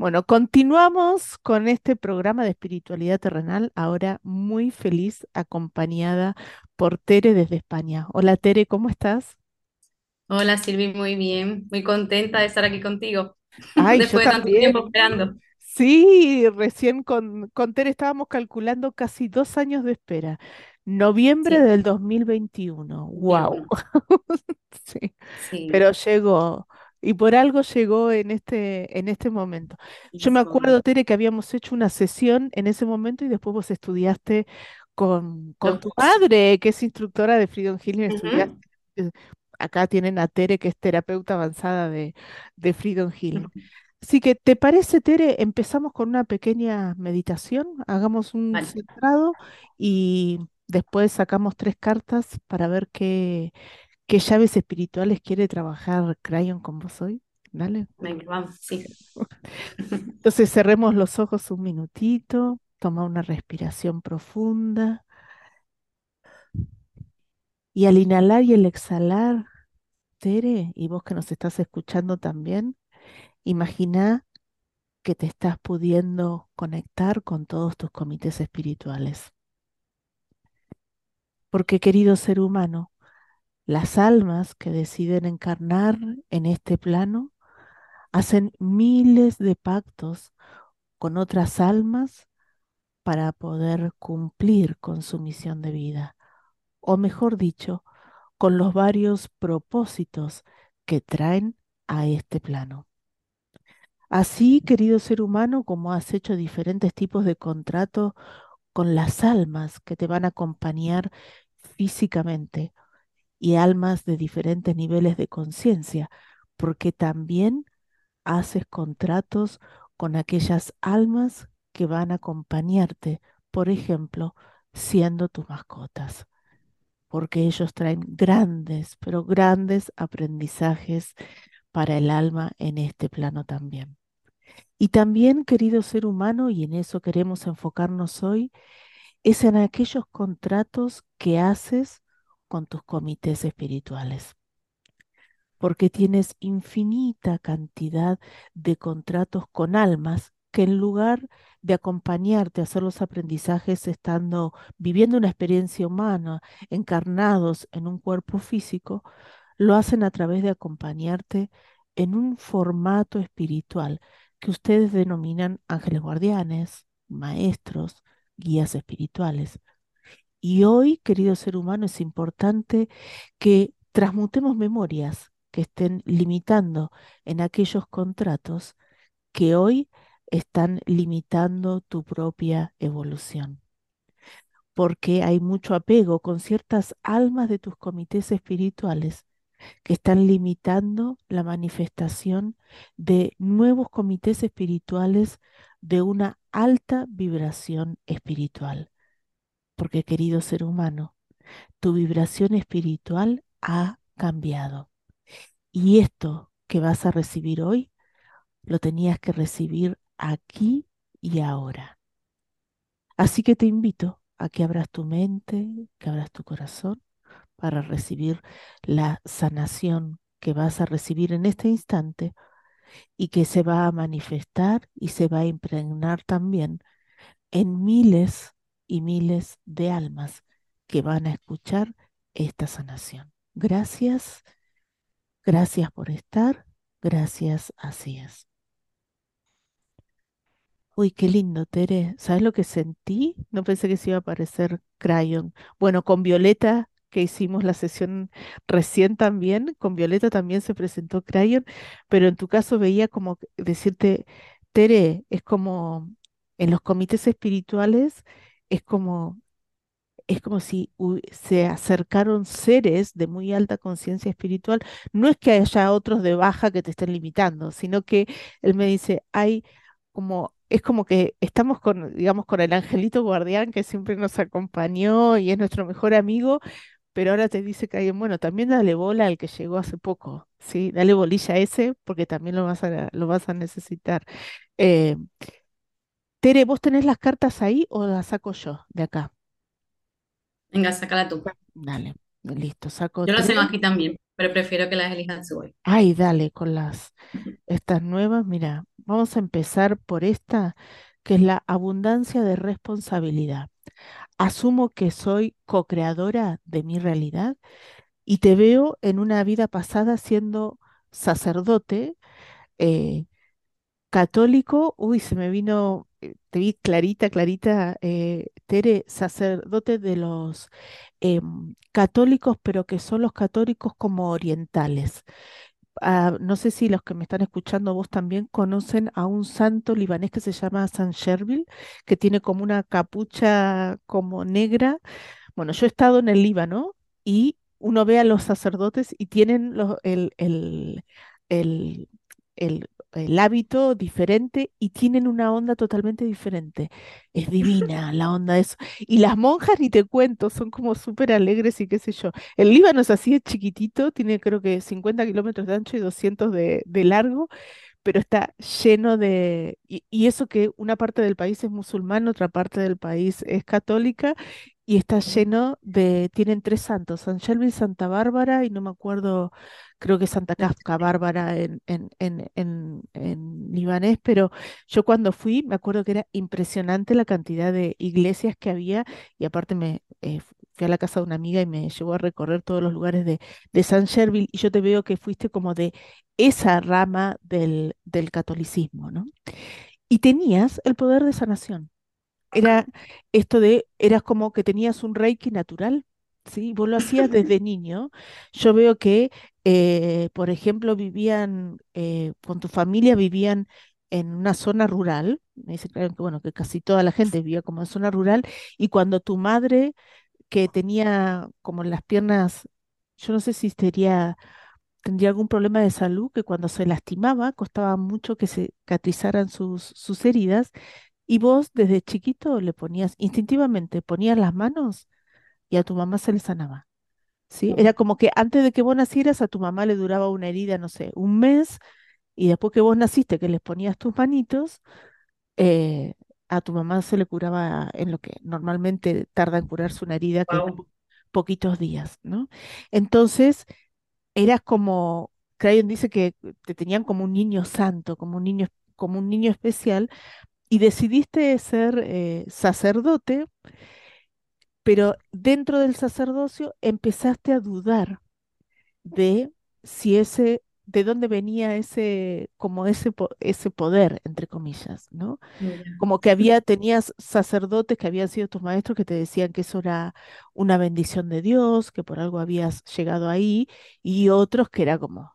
Bueno, continuamos con este programa de espiritualidad terrenal, ahora muy feliz, acompañada por Tere desde España. Hola Tere, ¿cómo estás? Hola Silvi, muy bien, muy contenta de estar aquí contigo. Ay, yo Después de tanto también. tiempo esperando. Sí, recién con, con Tere estábamos calculando casi dos años de espera. Noviembre Sí, del 2021. Wow. 21. Sí, Sí, pero llegó. Y por algo llegó en este, en este momento. Yo me acuerdo, Tere, que habíamos hecho una sesión en ese momento y después vos estudiaste con, con tu dos. madre, que es instructora de Freedom Healing, eh, Acá tienen a Tere, que es terapeuta avanzada de, de Freedom Healing. ujú. Así que, ¿te parece, Tere? Empezamos con una pequeña meditación, hagamos un Vale, centrado y después sacamos tres cartas para ver qué, qué llaves espirituales quiere trabajar Crayon con vos hoy. Dale. venga, vamos, sí. Entonces cerremos los ojos un minutito, toma una respiración profunda y al inhalar y al exhalar, Tere, y vos que nos estás escuchando también, imagina que te estás pudiendo conectar con todos tus comités espirituales. Porque, querido ser humano, las almas que deciden encarnar en este plano hacen miles de pactos con otras almas para poder cumplir con su misión de vida, o mejor dicho, con los varios propósitos que traen a este plano. Así, querido ser humano, como has hecho diferentes tipos de contratos con las almas que te van a acompañar físicamente y almas de diferentes niveles de conciencia, porque también haces contratos con aquellas almas que van a acompañarte, por ejemplo, siendo tus mascotas, porque ellos traen grandes, pero grandes aprendizajes para el alma en este plano también. Y también, querido ser humano, y en eso queremos enfocarnos hoy, es en aquellos contratos que haces con tus comités espirituales, porque tienes infinita cantidad de contratos con almas que en lugar de acompañarte a hacer los aprendizajes estando viviendo una experiencia humana, encarnados en un cuerpo físico, lo hacen a través de acompañarte en un formato espiritual que ustedes denominan ángeles guardianes, maestros, guías espirituales. Y hoy, querido ser humano, es importante que transmutemos memorias que estén limitando en aquellos contratos que hoy están limitando tu propia evolución. Porque hay mucho apego con ciertas almas de tus comités espirituales que están limitando la manifestación de nuevos comités espirituales de una alta vibración espiritual. Porque, querido ser humano, tu vibración espiritual ha cambiado. Y esto que vas a recibir hoy, lo tenías que recibir aquí y ahora. Así que te invito a que abras tu mente, que abras tu corazón para recibir la sanación que vas a recibir en este instante y que se va a manifestar y se va a impregnar también en miles y miles de almas que van a escuchar esta sanación. Gracias, gracias por estar, gracias, así es. Uy, qué lindo, Tere. ¿Sabes lo que sentí? No pensé que se iba a aparecer Crayon. Bueno, con Violeta, que hicimos la sesión recién también, con Violeta también se presentó Crayon, pero en tu caso veía como decirte, Tere, es como en los comités espirituales, es como es como si se acercaron seres de muy alta conciencia espiritual. No es que haya otros de baja que te estén limitando, sino que él me dice, hay como, es como que estamos con, digamos, con el angelito guardián que siempre nos acompañó y es nuestro mejor amigo, pero ahora te dice que hay, bueno, también dale bola al que llegó hace poco, ¿sí? Dale bolilla a ese porque también lo vas a, lo vas a necesitar. Eh, Tere, ¿vos tenés las cartas ahí o las saco yo de acá? Venga, sácala tú. Dale, listo, saco Yo las tengo aquí también, pero prefiero que las elijas tú hoy. Ay, dale, con las estas nuevas, mira, vamos a empezar por esta, que es la abundancia de responsabilidad. Asumo que soy co-creadora de mi realidad y te veo en una vida pasada siendo sacerdote eh, católico. Uy, se me vino, eh, te vi clarita, clarita, eh, Tere, sacerdote de los em, católicos, pero que son los católicos como orientales. Ah, no sé si los que me están escuchando vos también conocen a un santo libanés que se llama San Shervil, que tiene como una capucha como negra bueno, yo he estado en el Líbano y uno ve a los sacerdotes y tienen los- el, el, el, el- el hábito diferente y tienen una onda totalmente diferente. Es divina la onda de eso. Y las monjas, ni te cuento, son como súper alegres y qué sé yo. El Líbano es así, es chiquitito, tiene creo que 50 kilómetros de ancho y 200 de, largo pero está lleno de... Y, y eso que una parte del país es musulmán, otra parte del país es católica, y está lleno de... Tienen tres santos, San Shelby, Santa Bárbara, y no me acuerdo, creo que Santa Kafka Bárbara en, en, en, en, en libanés, pero yo cuando fui me acuerdo que era impresionante la cantidad de iglesias que había, y aparte me... eh, Fui a la casa de una amiga y me llevó a recorrer todos los lugares de, de San Sherville y yo te veo que fuiste como de esa rama del, del catolicismo, ¿no? Y tenías el poder de sanación. Era esto de, eras como que tenías un reiki natural, ¿sí? Vos lo hacías desde niño. Yo veo que, eh, por ejemplo, vivían, eh, con tu familia vivían en una zona rural. Me dice, claro, que, bueno, que casi toda la gente vivía como en zona rural. Y cuando tu madre, que tenía como las piernas, yo no sé si sería tendría algún problema de salud que cuando se lastimaba costaba mucho que se cicatrizaran sus, sus heridas y vos desde chiquito le ponías, instintivamente ponías las manos y a tu mamá se le sanaba. ¿Sí? Era como que antes de que vos nacieras a tu mamá le duraba una herida, no sé, un mes y después que vos naciste que les ponías tus manitos, eh, a tu mamá se le curaba en lo que normalmente tarda en curarse una herida, que es Wow. po- poquitos días, ¿no? Entonces, eras como, Crayon dice que te tenían como un niño santo, como un niño, como un niño especial, y decidiste ser eh, sacerdote, pero dentro del sacerdocio empezaste a dudar de si ese, de dónde venía ese, como ese, ese poder, entre comillas, ¿no? Como que había, tenías sacerdotes que habían sido tus maestros que te decían que eso era una bendición de Dios, que por algo habías llegado ahí, y otros que era como,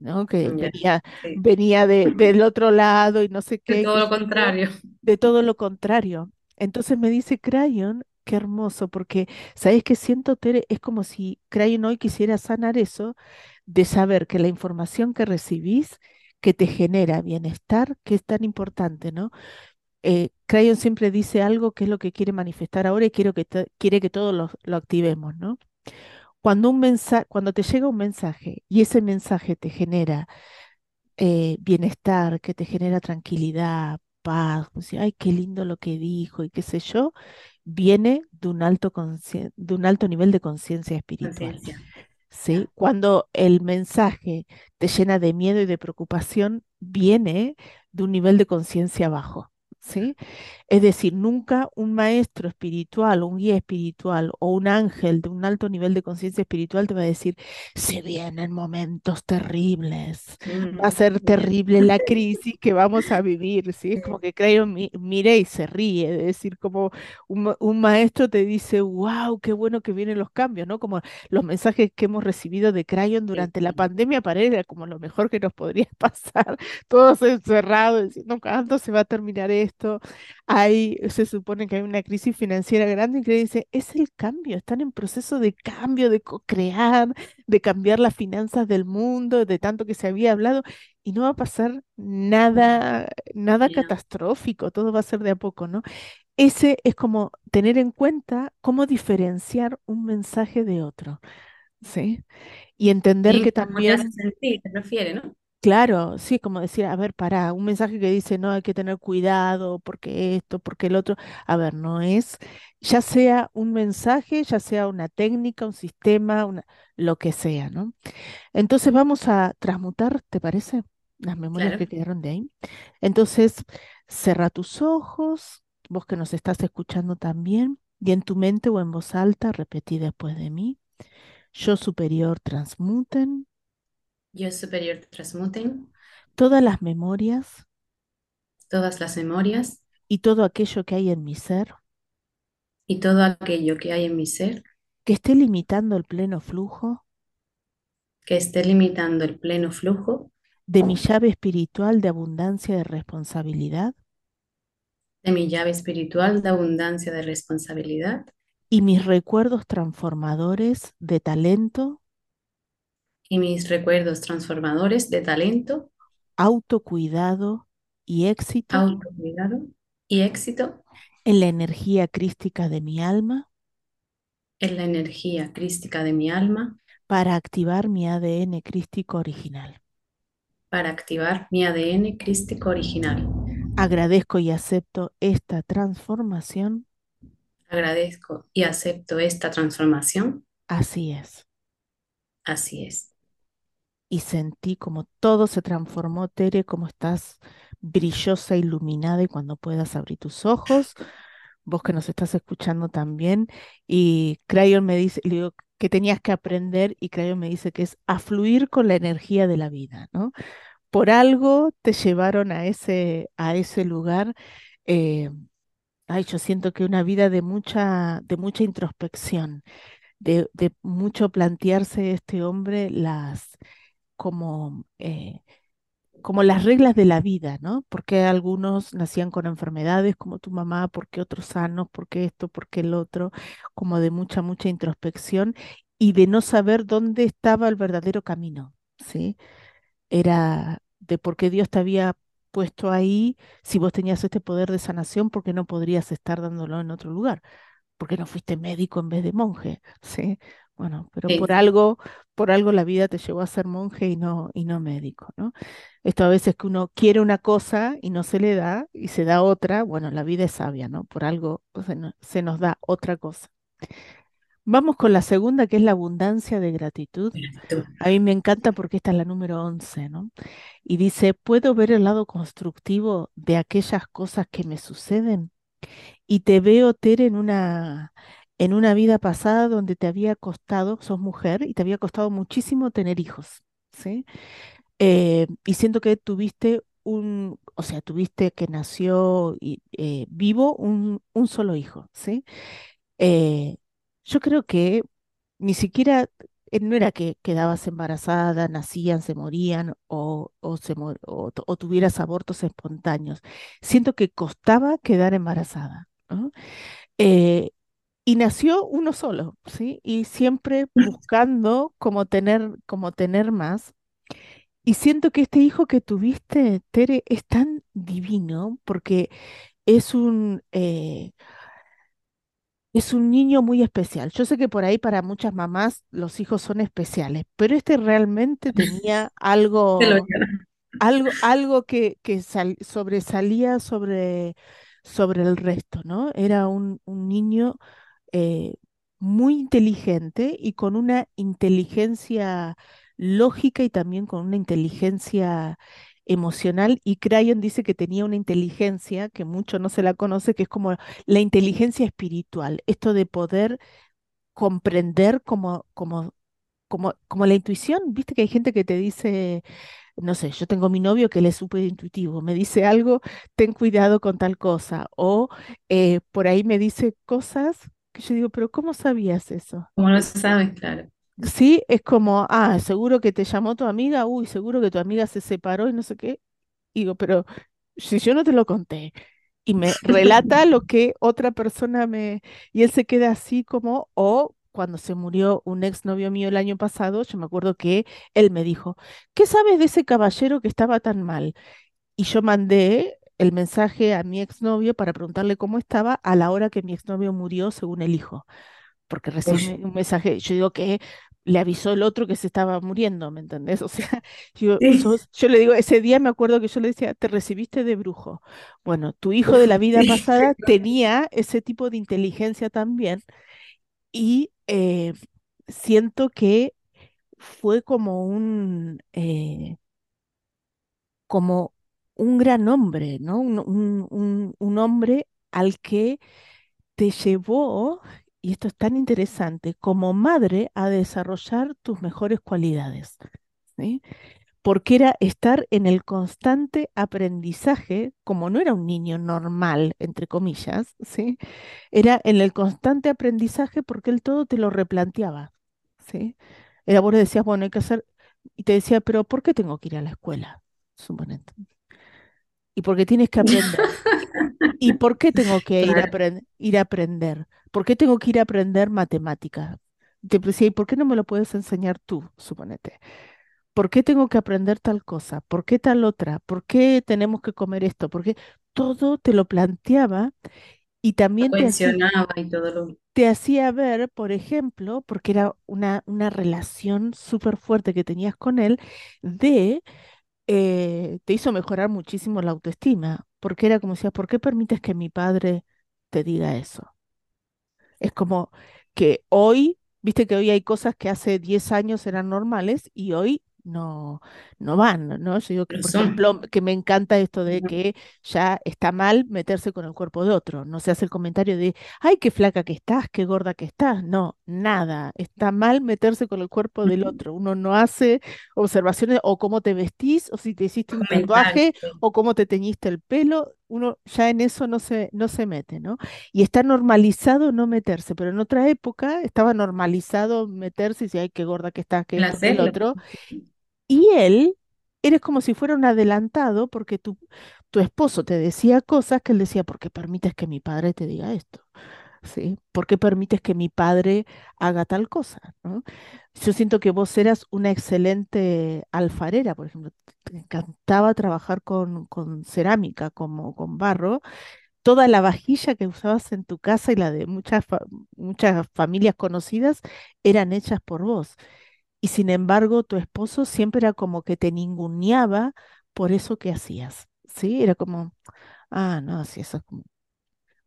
¿no? Que venía, sí. venía de, del otro lado y no sé De qué, todo qué lo contrario. de todo lo contrario. Entonces me dice Crayon, qué hermoso, porque ¿sabes qué siento, Tere? Es como si Crayon hoy quisiera sanar eso de saber que la información que recibís, que te genera bienestar, que es tan importante, ¿no? Eh, Crayon siempre dice algo que es lo que quiere manifestar ahora y quiero que quiere que todos lo, lo activemos, ¿no? Cuando un mensaje, cuando te llega un mensaje y ese mensaje te genera eh, bienestar, que te genera tranquilidad, paz, si, ay, qué lindo lo que dijo y qué sé yo, viene de un alto de un alto nivel de conciencia espiritual. Conciencia. ¿sí? Cuando el mensaje te llena de miedo y de preocupación, viene de un nivel de conciencia bajo, ¿sí? Es decir, nunca un maestro espiritual, un guía espiritual o un ángel de un alto nivel de conciencia espiritual te va a decir, se vienen momentos terribles, va a ser terrible la crisis que vamos a vivir, ¿sí? Es como que Creo mi- mire y se ríe, de decir, como un, ma- un maestro te dice, wow, qué bueno que vienen los cambios, ¿no? Como los mensajes que hemos recibido de Crayon durante la pandemia para él era como lo mejor que nos podría pasar, todos encerrados, diciendo, ¿cuándo se va a terminar esto? Esto, hay, se supone que hay una crisis financiera grande y que dice, es el cambio, están en proceso de cambio, de co-crear, de cambiar las finanzas del mundo, de tanto que se había hablado, y no va a pasar nada, nada catastrófico, todo va a ser de a poco, ¿no? Ese es como tener en cuenta cómo diferenciar un mensaje de otro, ¿sí? Y entender que te hace también sentir, te refiere, ¿no? Claro, sí, como decir, a ver, para, un mensaje que dice, no, hay que tener cuidado, porque esto, porque el otro, a ver, no es, ya sea un mensaje, ya sea una técnica, un sistema, una, lo que sea, ¿no? Entonces vamos a transmutar, ¿te parece? Las memorias que quedaron de ahí. Entonces, cerra tus ojos, vos que nos estás escuchando también, y en tu mente o en voz alta, repetí después de mí, yo superior transmuten Yo superior transmuten. Todas las memorias. Todas las memorias. Y todo aquello que hay en mi ser. Y todo aquello que hay en mi ser. Que esté limitando el pleno flujo. Que esté limitando el pleno flujo. De mi llave espiritual de abundancia de responsabilidad. De mi llave espiritual de abundancia de responsabilidad. Y mis recuerdos transformadores de talento, y mis recuerdos transformadores de talento, autocuidado y éxito autocuidado y éxito en la energía crística de mi alma en la energía crística de mi alma para activar mi ADN crístico original. para activar mi ADN crístico original. Agradezco y acepto esta transformación. Agradezco y acepto esta transformación. Así es. Así es. Y sentí como todo se transformó, Tere, como estás brillosa, iluminada y cuando puedas abrir tus ojos, vos que nos estás escuchando también. Y Crayon me dice, le digo, que tenías que aprender y Crayon me dice que es a fluir con la energía de la vida, ¿no? Por algo te llevaron a ese, a ese lugar. eh, ay, yo siento que una vida de mucha, de mucha introspección, de, de mucho plantearse este hombre las como eh, como las reglas de la vida, ¿no? Porque algunos nacían con enfermedades como tu mamá, porque otros sanos, porque esto, porque el otro, como de mucha, mucha introspección y de no saber dónde estaba el verdadero camino, ¿sí? Era de por qué Dios te había puesto ahí, si vos tenías este poder de sanación, ¿por qué no podrías estar dándolo en otro lugar? ¿Por qué no fuiste médico en vez de monje? ¿Sí? Bueno, pero por algo, por algo la vida te llevó a ser monje y no, y no médico, ¿no? Esto a veces que uno quiere una cosa y no se le da y se da otra, bueno, la vida es sabia, ¿no? Por algo se, no- se nos da otra cosa. Vamos con la segunda, que es la abundancia de gratitud. A mí me encanta porque esta es la número 11, ¿no? Y dice, puedo ver el lado constructivo de aquellas cosas que me suceden y te veo, Tere, en una, en una vida pasada donde te había costado, sos mujer, y te había costado muchísimo tener hijos, ¿sí? Eh, y siento que tuviste un, o sea, tuviste que nació y, eh, vivo un, un solo hijo, ¿sí? Eh, yo creo que ni siquiera, no era que quedabas embarazada, nacían, se morían o, o, se, o, tu- o tuvieras abortos espontáneos. Siento que costaba quedar embarazada, y nació uno solo, ¿sí? Y siempre buscando como tener, como tener más. Y siento que este hijo que tuviste, Tere, es tan divino porque es un, eh, es un niño muy especial. Yo sé que por ahí para muchas mamás los hijos son especiales, pero este realmente tenía algo, algo, algo que, que sal- sobresalía sobre, sobre el resto, ¿no? Era un, un niño eh, muy inteligente y con una inteligencia lógica y también con una inteligencia emocional. Y Crayon dice que tenía una inteligencia que mucho no se la conoce, que es como la inteligencia espiritual, esto de poder comprender como, como, como, como la intuición. Viste que hay gente que te dice no sé, yo tengo mi novio que él es súper intuitivo, me dice algo, ten cuidado con tal cosa, o eh, por ahí me dice cosas que yo digo, pero ¿cómo sabías eso? Como no se sabe, claro. Sí, es como, ah, seguro que te llamó tu amiga, uy, seguro que tu amiga se separó y no sé qué. Digo, pero si yo no te lo conté. y me relata lo que otra persona me... Y él se queda así como, o cuando se murió un exnovio mío el año pasado, yo me acuerdo que él me dijo, ¿qué sabes de ese caballero que estaba tan mal? Y yo mandé el mensaje a mi exnovio para preguntarle cómo estaba a la hora que mi exnovio murió, según el hijo porque recibí Uy, un mensaje, yo digo que le avisó el otro que se estaba muriendo, ¿me entendés? O sea, yo, sos- yo le digo, ese día me acuerdo que yo le decía, te recibiste de brujo. Bueno, tu hijo de la vida pasada tenía ese tipo de inteligencia también y eh, siento que fue como un, eh, como un gran hombre, ¿no? Un, hombre al que te llevó, y esto es tan interesante, como madre a desarrollar tus mejores cualidades, ¿sí? Porque era estar en el constante aprendizaje, como no era un niño normal, entre comillas, ¿sí? Era en el constante aprendizaje porque él todo te lo replanteaba, ¿sí? Era vos le decías, bueno, hay que hacer, y te decía, pero ¿por qué tengo que ir a la escuela? Suponete. Y porque tienes que aprender. ¿Y por qué tengo que ir a, claro, ir a aprender? ¿Por qué tengo que ir a aprender matemáticas? Te decía, ¿y por qué no me lo puedes enseñar tú, suponete? ¿Por qué tengo que aprender tal cosa? ¿Por qué tal otra? ¿Por qué tenemos que comer esto? Porque todo te lo planteaba y también te hacía, cuestionaba y todo lo te hacía ver, por ejemplo, porque era una, una relación súper fuerte que tenías con él, de eh, te hizo mejorar muchísimo la autoestima, porque era como decías, ¿por qué permites que mi padre te diga eso? Es como que hoy, viste que hoy hay cosas que hace 10 años eran normales y hoy no, no van, ¿no? Yo digo que, por son. ejemplo, que me encanta esto de que ya está mal meterse con el cuerpo de otro. No se hace el comentario de, ay, qué flaca que estás, qué gorda que estás. No, nada. Está mal meterse con el cuerpo del otro. Uno no hace observaciones o cómo te vestís, o si te hiciste un tatuaje, o cómo te teñiste el pelo. Uno ya en eso no se, no se mete, ¿no? Y está normalizado no meterse, pero en otra época estaba normalizado meterse y decir, ay, qué gorda que estás, que que el otro. Y él, eres como si fuera un adelantado porque tu, tu esposo te decía cosas que él decía, ¿por qué permites que mi padre te diga esto? ¿Sí? ¿Por qué permites que mi padre haga tal cosa? Yo siento que vos eras una excelente alfarera, por ejemplo. Te encantaba trabajar con, con cerámica, como con barro, toda la vajilla que usabas en tu casa y la de muchas, muchas familias conocidas eran hechas por vos. Y sin embargo, tu esposo siempre era como que te ninguneaba por eso que hacías. ¿Sí? Era como, ah, no, si eso es como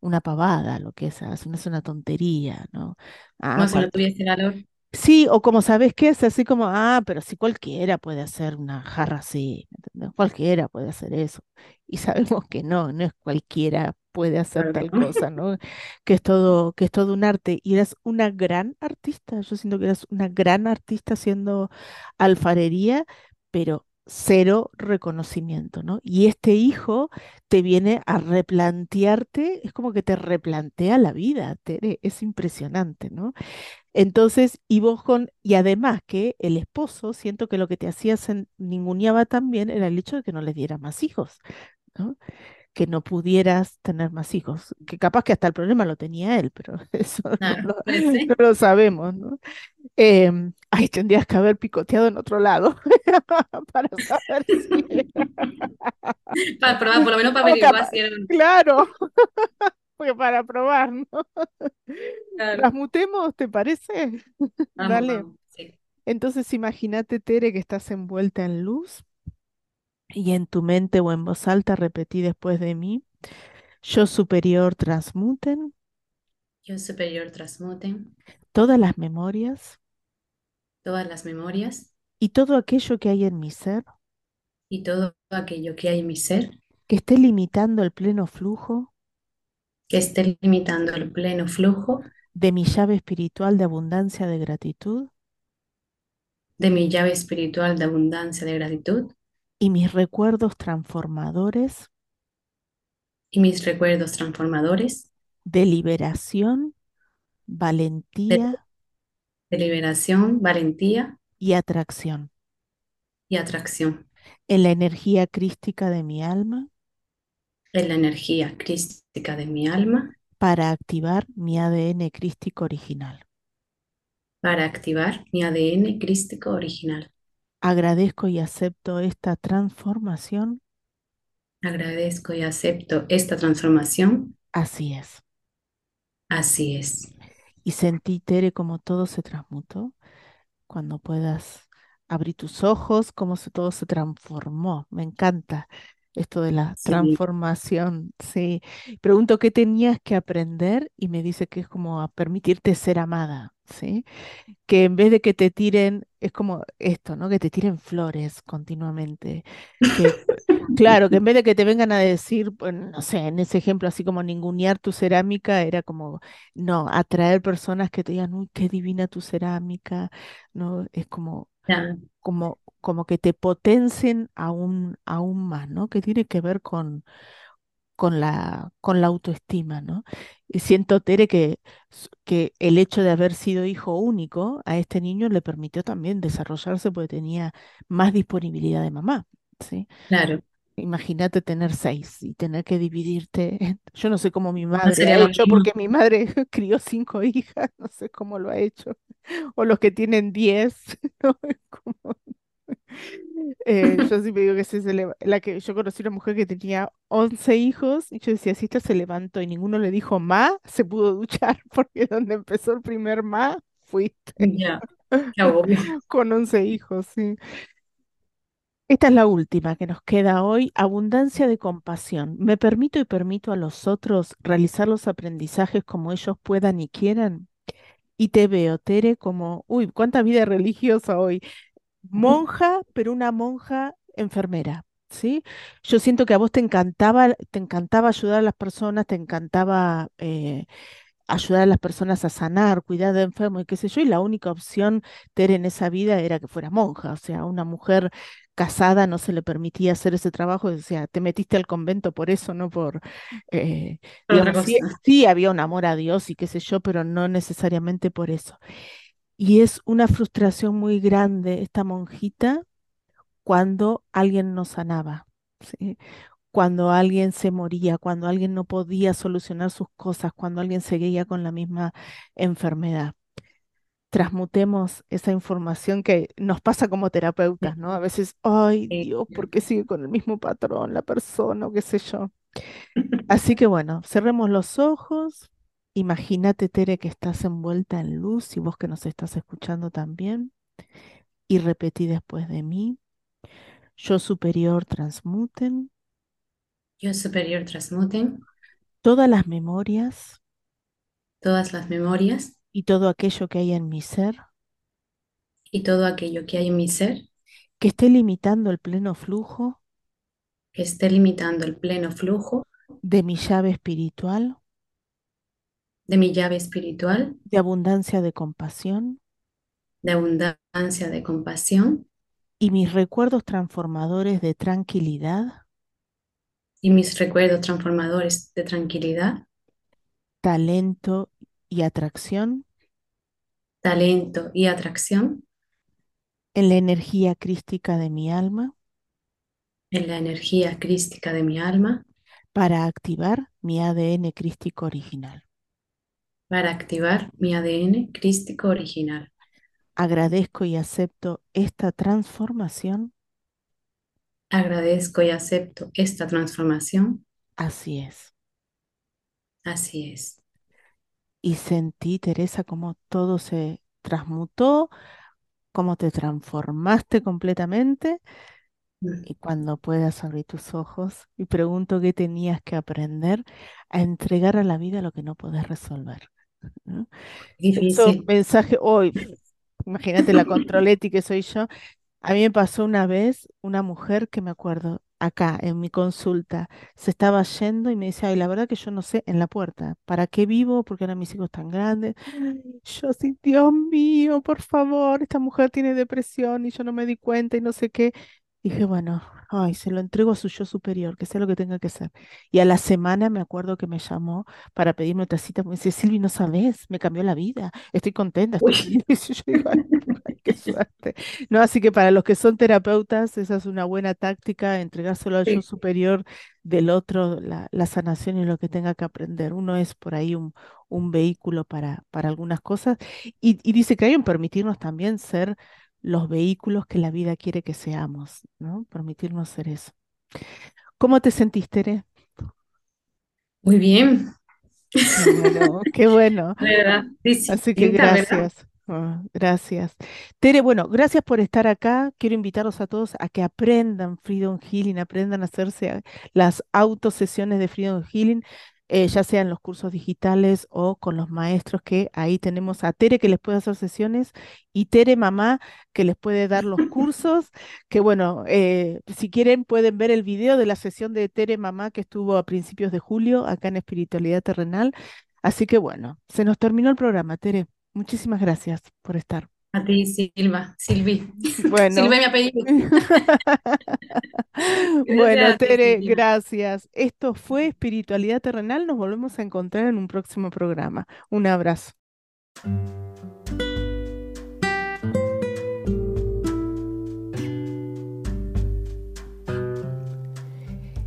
una pavada lo que es, no es una tontería, ¿no? Ah, Como si no cual- tuviese valor. Sí, o como sabes qué es así como, ah, pero si cualquiera puede hacer una jarra así, ¿entendés? Cualquiera puede hacer eso. Y sabemos que no, no es cualquiera puede hacer tal cosa, ¿no? Que es todo, que es todo un arte. Y eras una gran artista. Yo siento que eras una gran artista haciendo alfarería, pero cero reconocimiento, ¿no? Y este hijo te viene a replantearte, es como que te replantea la vida, Tere, es impresionante, ¿no? Entonces, y vos con, y además que el esposo, siento que lo que te hacía sen- ninguneaba también era el hecho de que no le dieras más hijos, ¿no? Que no pudieras tener más hijos, que capaz que hasta el problema lo tenía él, pero eso no lo, no sabemos, ¿no? Em, ay, tendrías que haber picoteado en otro lado para saber si Para probar, por lo menos para averiguar si claro, porque para probar, ¿no? Claro. Transmutemos, ¿te parece? Vamos, Dale. vamos. Sí. Entonces imagínate, Tere, que estás envuelta en luz y en tu mente o en voz alta repetí después de mí, yo superior transmuten Yo superior transmuten. Todas las memorias. Todas las memorias. Y todo aquello que hay en mi ser. Y todo aquello que hay en mi ser. Que esté limitando el pleno flujo. Que esté limitando el pleno flujo. De mi llave espiritual de abundancia de gratitud. De mi llave espiritual de abundancia de gratitud y mis recuerdos transformadores y mis recuerdos transformadores de liberación, de, valentía de liberación, valentía y atracción y atracción en la energía crística de mi alma en la energía crística de mi alma para activar mi ADN crístico original. para activar mi ADN crístico original. Agradezco y acepto esta transformación. Agradezco y acepto esta transformación. Así es. Así es. Y sentí, Tere, como todo se transmutó. Cuando puedas abrir tus ojos, cómo se, todo se transformó. Me encanta esto de la Sí, transformación. Sí. Pregunto qué tenías que aprender y me dice que es como a permitirte ser amada. ¿Sí? que en vez de que te tiren, es como esto, ¿no? Que te tiren flores continuamente. Que, claro, que en vez de que te vengan a decir, pues, no sé, en ese ejemplo, así como ningunear tu cerámica, era como, no, atraer personas que te digan, uy, qué divina tu cerámica, ¿no? Es como, como, como que te potencien aún, aún más, ¿no? Que tiene que ver con con la, con la autoestima, ¿no? Y siento, Tere, que, que el hecho de haber sido hijo único a este niño le permitió también desarrollarse porque tenía más disponibilidad de mamá, ¿sí? claro. Imagínate tener seis y tener que dividirte. en- Yo no sé cómo mi No madre sería ha hecho, porque mi madre crió cinco hijas, no sé cómo lo ha hecho. O los que tienen diez, ¿no? Como- eh, yo siempre digo que se, se leva- la que yo conocí una mujer que tenía 11 hijos y yo decía, si esta se levantó y ninguno le dijo ma, se pudo duchar porque donde empezó el primer ma, fuiste agobio. con 11 hijos, sí. Esta es la última que nos queda hoy, abundancia de compasión. Me permito y permito a los otros realizar los aprendizajes como ellos puedan y quieran. Y te veo, Tere, como, uy, cuánta vida religiosa hoy. monja, pero una monja enfermera, ¿sí? Yo siento que a vos te encantaba, te encantaba ayudar a las personas, te encantaba eh, ayudar a las personas a sanar, cuidar de enfermos y qué sé yo, y la única opción, Tere, en esa vida era que fuera monja, o sea, una mujer casada no se le permitía hacer ese trabajo, o sea, te metiste al convento por eso, no por, eh, digamos, sí, sí había un amor a Dios y qué sé yo, pero no necesariamente por eso. Y es una frustración muy grande esta monjita cuando alguien no sanaba, ¿sí? Cuando alguien se moría, cuando alguien no podía solucionar sus cosas, cuando alguien seguía con la misma enfermedad. Transmutemos esa información que nos pasa como terapeutas, ¿no? A veces, ay. Dios, ¿por qué sigue con el mismo patrón la persona o qué sé yo? Así que bueno, cerremos los ojos. Imagínate, Tere, que estás envuelta en luz y vos que nos estás escuchando también. Y repetí después de mí. Yo superior transmuten Yo superior transmuten. Todas las memorias. Todas las memorias. Y todo aquello que hay en mi ser. Y todo aquello que hay en mi ser. Que esté limitando el pleno flujo. Que esté limitando el pleno flujo. De mi llave espiritual. De mi llave espiritual. De abundancia de compasión. De abundancia de compasión. Y mis recuerdos transformadores de tranquilidad, y mis recuerdos transformadores de tranquilidad, talento y atracción talento y atracción en la energía crística de mi alma en la energía crística de mi alma para activar mi ADN crístico original. para activar mi ADN crístico original. Agradezco y acepto esta transformación. Agradezco y acepto esta transformación. Así es. Así es. Y sentí, Teresa, como todo se transmutó, cómo te transformaste completamente. Mm, Y cuando puedas abrir tus ojos y pregunto qué tenías que aprender a entregar a la vida lo que no podés resolver. ¿no? Eso, Difícil. mensaje hoy, imagínate la controleti que soy yo. A mí me pasó una vez una mujer que me acuerdo, acá en mi consulta, se estaba yendo y me decía, ay, la verdad que yo no sé, en la puerta, ¿para qué vivo? Porque ahora mis hijos están grandes. Yo así, Dios mío, por favor, esta mujer tiene depresión y yo no me di cuenta y no sé qué. Dije, bueno, ay, se lo entrego a su yo superior, que sea lo que tenga que ser. Y a la semana me acuerdo que me llamó para pedirme otra cita. Me dice, Silvi, no sabes, me cambió la vida. Estoy contenta, estoy Uy, feliz. Y yo digo, ay, ay, qué suerte. No, así que para los que son terapeutas, esa es una buena táctica, entregárselo al yo superior del otro, la, la sanación y lo que tenga que aprender. Uno es por ahí un, un vehículo para, para algunas cosas. Y, y dice que hay en permitirnos también ser los vehículos que la vida quiere que seamos, ¿no? Permitirnos ser eso. ¿Cómo te sentiste, Tere? Muy bien, Qué bueno, qué bueno. Así que gracias, ah, gracias. Tere, bueno, gracias por estar acá. Quiero invitarlos a todos a que aprendan Freedom Healing, aprendan a hacerse las autosesiones de Freedom Healing, eh, ya sean los cursos digitales o con los maestros que ahí tenemos a Tere que les puede hacer sesiones y Tere Mamá que les puede dar los cursos, que bueno, eh, si quieren pueden ver el video de la sesión de Tere Mamá que estuvo a principios de julio acá en Espiritualidad Terrenal. Así que bueno, se nos terminó el programa, Tere. Muchísimas gracias por estar. A ti, Silva, Silvi. Bueno, Silva mi apellido. bueno, Tere, gracias. Esto fue Espiritualidad Terrenal. Nos volvemos a encontrar en un próximo programa. Un abrazo.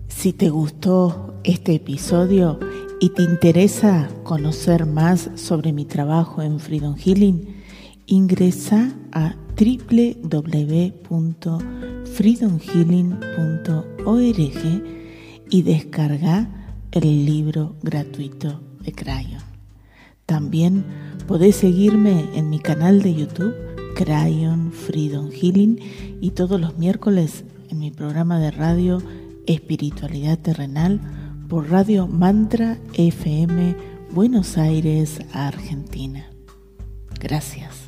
Si te gustó este episodio y te interesa conocer más sobre mi trabajo en Freedom Healing, ingresa a www.freedomhealing.org y descarga el libro gratuito de Crayon. También podés seguirme en mi canal de YouTube, Crayon Freedom Healing, y todos los miércoles en mi programa de radio Espiritualidad Terrenal por Radio Mantra FM Buenos Aires, Argentina. Gracias.